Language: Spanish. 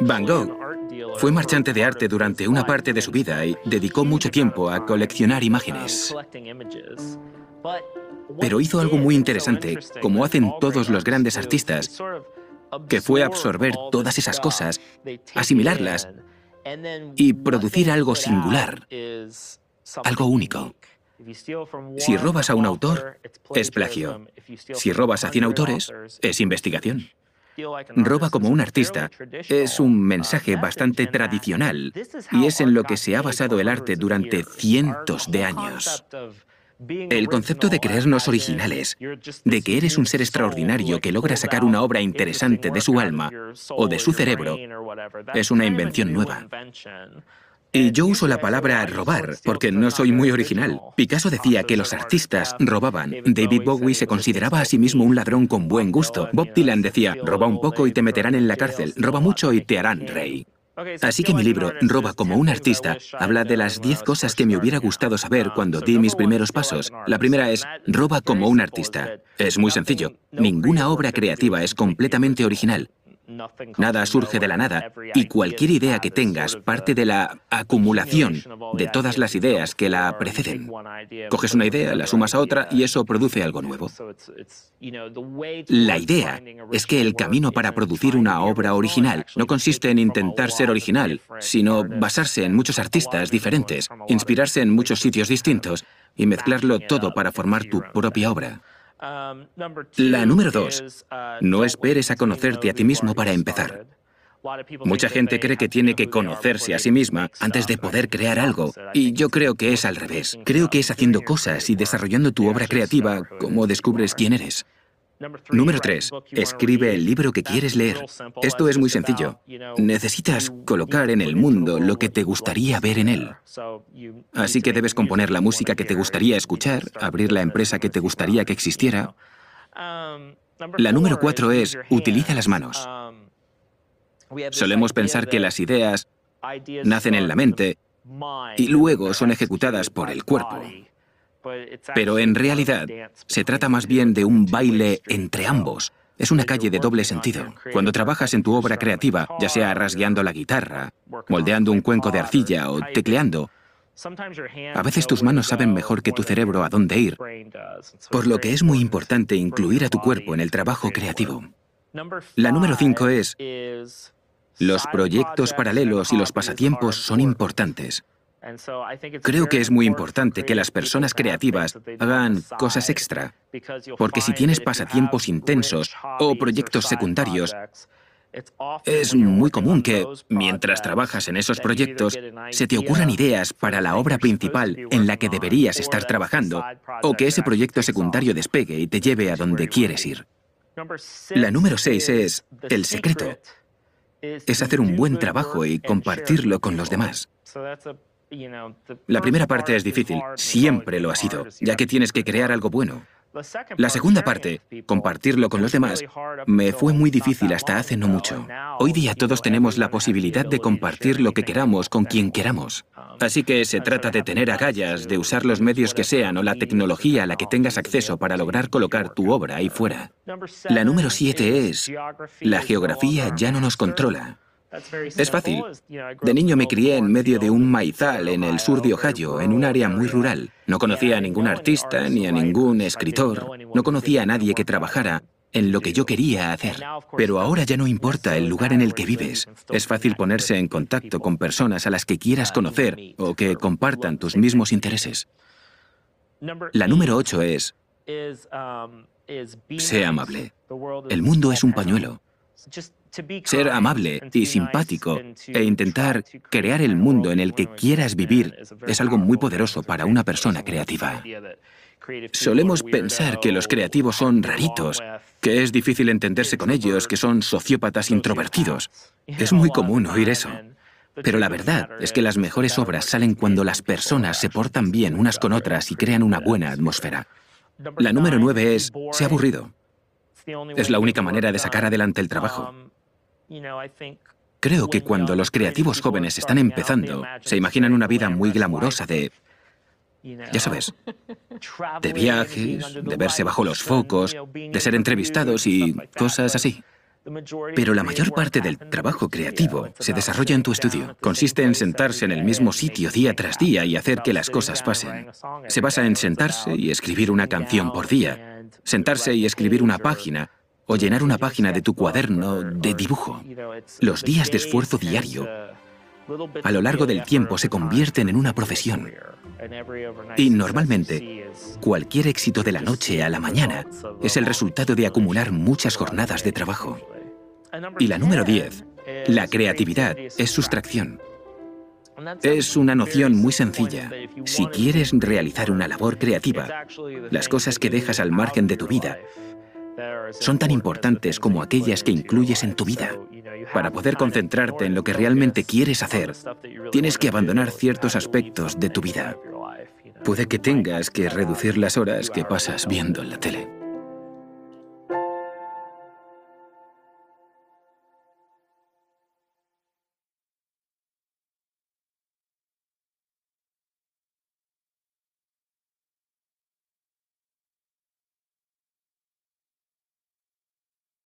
Van Gogh fue marchante de arte durante una parte de su vida y dedicó mucho tiempo a coleccionar imágenes. Pero hizo algo muy interesante, como hacen todos los grandes artistas, que fue absorber todas esas cosas, asimilarlas y producir algo singular, algo único. Si robas a un autor, es plagio. Si robas a 100 autores, es investigación. Roba como un artista es un mensaje bastante tradicional y es en lo que se ha basado el arte durante cientos de años. El concepto de creernos originales, de que eres un ser extraordinario que logra sacar una obra interesante de su alma o de su cerebro, es una invención nueva. Y yo uso la palabra robar porque no soy muy original. Picasso decía que los artistas robaban. David Bowie se consideraba a sí mismo un ladrón con buen gusto. Bob Dylan decía, roba un poco y te meterán en la cárcel, roba mucho y te harán rey. Así que mi libro, Roba como un artista, habla de las 10 cosas que me hubiera gustado saber cuando di mis primeros pasos. La primera es, roba como un artista. Es muy sencillo. Ninguna obra creativa es completamente original. Nada surge de la nada y cualquier idea que tengas parte de la acumulación de todas las ideas que la preceden. Coges una idea, la sumas a otra y eso produce algo nuevo. La idea es que el camino para producir una obra original no consiste en intentar ser original, sino basarse en muchos artistas diferentes, inspirarse en muchos sitios distintos y mezclarlo todo para formar tu propia obra. La número dos, no esperes a conocerte a ti mismo para empezar. Mucha gente cree que tiene que conocerse a sí misma antes de poder crear algo, y yo creo que es al revés. Creo que es haciendo cosas y desarrollando tu obra creativa como descubres quién eres. Número 3. Escribe el libro que quieres leer. Esto es muy sencillo. Necesitas colocar en el mundo lo que te gustaría ver en él. Así que debes componer la música que te gustaría escuchar, abrir la empresa que te gustaría que existiera. La número 4 es, utiliza las manos. Solemos pensar que las ideas nacen en la mente y luego son ejecutadas por el cuerpo. Pero en realidad se trata más bien de un baile entre ambos. Es una calle de doble sentido. Cuando trabajas en tu obra creativa, ya sea rasgueando la guitarra, moldeando un cuenco de arcilla o tecleando, a veces tus manos saben mejor que tu cerebro a dónde ir, por lo que es muy importante incluir a tu cuerpo en el trabajo creativo. La número cinco es, los proyectos paralelos y los pasatiempos son importantes. Creo que es muy importante que las personas creativas hagan cosas extra, porque si tienes pasatiempos intensos o proyectos secundarios, es muy común que, mientras trabajas en esos proyectos, se te ocurran ideas para la obra principal en la que deberías estar trabajando, o que ese proyecto secundario despegue y te lleve a donde quieres ir. La número seis es el secreto. Es hacer un buen trabajo y compartirlo con los demás. La primera parte es difícil, siempre lo ha sido, ya que tienes que crear algo bueno. La segunda parte, compartirlo con los demás, me fue muy difícil hasta hace no mucho. Hoy día todos tenemos la posibilidad de compartir lo que queramos con quien queramos. Así que se trata de tener agallas, de usar los medios que sean o la tecnología a la que tengas acceso para lograr colocar tu obra ahí fuera. La número siete es, la geografía ya no nos controla. Es fácil. De niño me crié en medio de un maizal en el sur de Ohio, en un área muy rural. No conocía a ningún artista ni a ningún escritor. No conocía a nadie que trabajara en lo que yo quería hacer. Pero ahora ya no importa el lugar en el que vives. Es fácil ponerse en contacto con personas a las que quieras conocer o que compartan tus mismos intereses. La número 8 es, sé amable. El mundo es un pañuelo. Ser amable y simpático e intentar crear el mundo en el que quieras vivir es algo muy poderoso para una persona creativa. Solemos pensar que los creativos son raritos, que es difícil entenderse con ellos, que son sociópatas introvertidos. Es muy común oír eso. Pero la verdad es que las mejores obras salen cuando las personas se portan bien unas con otras y crean una buena atmósfera. La número nueve es, sé aburrido. Es la única manera de sacar adelante el trabajo. Creo que cuando los creativos jóvenes están empezando, se imaginan una vida muy glamurosa de, ya sabes, de viajes, de verse bajo los focos, de ser entrevistados y cosas así. Pero la mayor parte del trabajo creativo se desarrolla en tu estudio. Consiste en sentarse en el mismo sitio día tras día y hacer que las cosas pasen. Se basa en sentarse y escribir una canción por día, sentarse y escribir una página o llenar una página de tu cuaderno de dibujo. Los días de esfuerzo diario a lo largo del tiempo se convierten en una profesión. Y normalmente, cualquier éxito de la noche a la mañana es el resultado de acumular muchas jornadas de trabajo. Y la número 10, la creatividad es sustracción. Es una noción muy sencilla. Si quieres realizar una labor creativa, las cosas que dejas al margen de tu vida son tan importantes como aquellas que incluyes en tu vida. Para poder concentrarte en lo que realmente quieres hacer, tienes que abandonar ciertos aspectos de tu vida. Puede que tengas que reducir las horas que pasas viendo la tele.